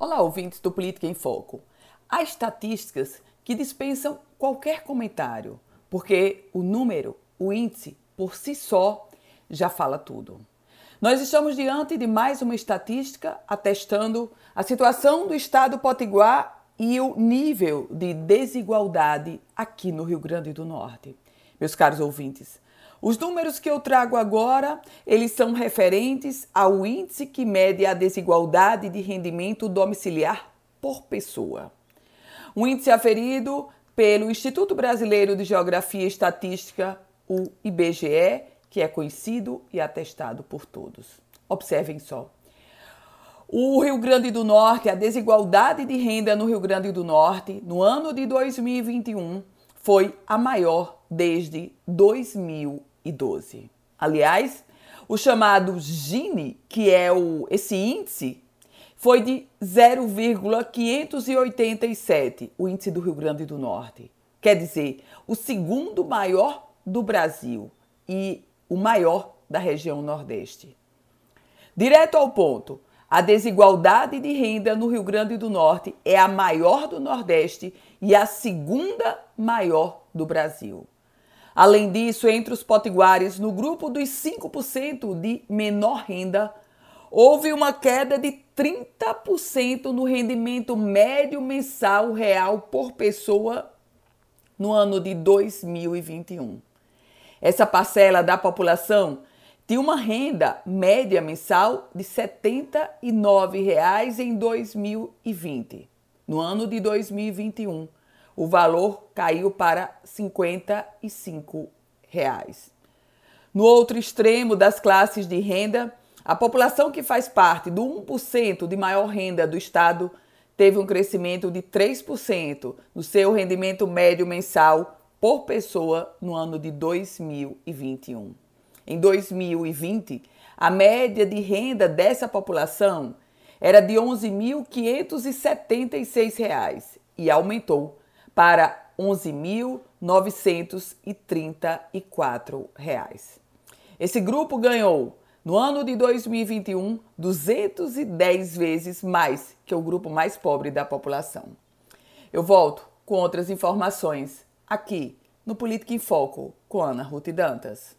Olá, ouvintes do Política em Foco. Há estatísticas que dispensam qualquer comentário, porque o número, o índice, por si só, já fala tudo. Nós estamos diante de mais uma estatística atestando a situação do estado potiguar e o nível de desigualdade aqui no Rio Grande do Norte. Meus caros ouvintes, os números que eu trago agora, eles são referentes ao índice que mede a desigualdade de rendimento domiciliar por pessoa. Um índice aferido pelo Instituto Brasileiro de Geografia e Estatística, o IBGE, que é conhecido e atestado por todos. Observem só. O Rio Grande do Norte, a desigualdade de renda no Rio Grande do Norte, no ano de 2021, foi a maior desde 2012. Aliás, o chamado Gini, que é o, esse índice, foi de 0,587, o índice do Rio Grande do Norte. Quer dizer, o segundo maior do Brasil e o maior da região Nordeste. Direto ao ponto, a desigualdade de renda no Rio Grande do Norte é a maior do Nordeste e a segunda maior do Brasil. Além disso, entre os potiguares, no grupo dos 5% de menor renda, houve uma queda de 30% no rendimento médio mensal real por pessoa no ano de 2021. Essa parcela da população tinha uma renda média mensal de R$ 79,00 em 2020. No ano de 2021, o valor caiu para 55 reais. No outro extremo das classes de renda, a população que faz parte do 1% de maior renda do Estado teve um crescimento de 3% no seu rendimento médio mensal por pessoa no ano de 2021. Em 2020, a média de renda dessa população era de R$ 11.576 e aumentou para R$ 11.934. Esse grupo ganhou, no ano de 2021, 210 vezes mais que o grupo mais pobre da população. Eu volto com outras informações aqui no Política em Foco com Ana Ruth Dantas.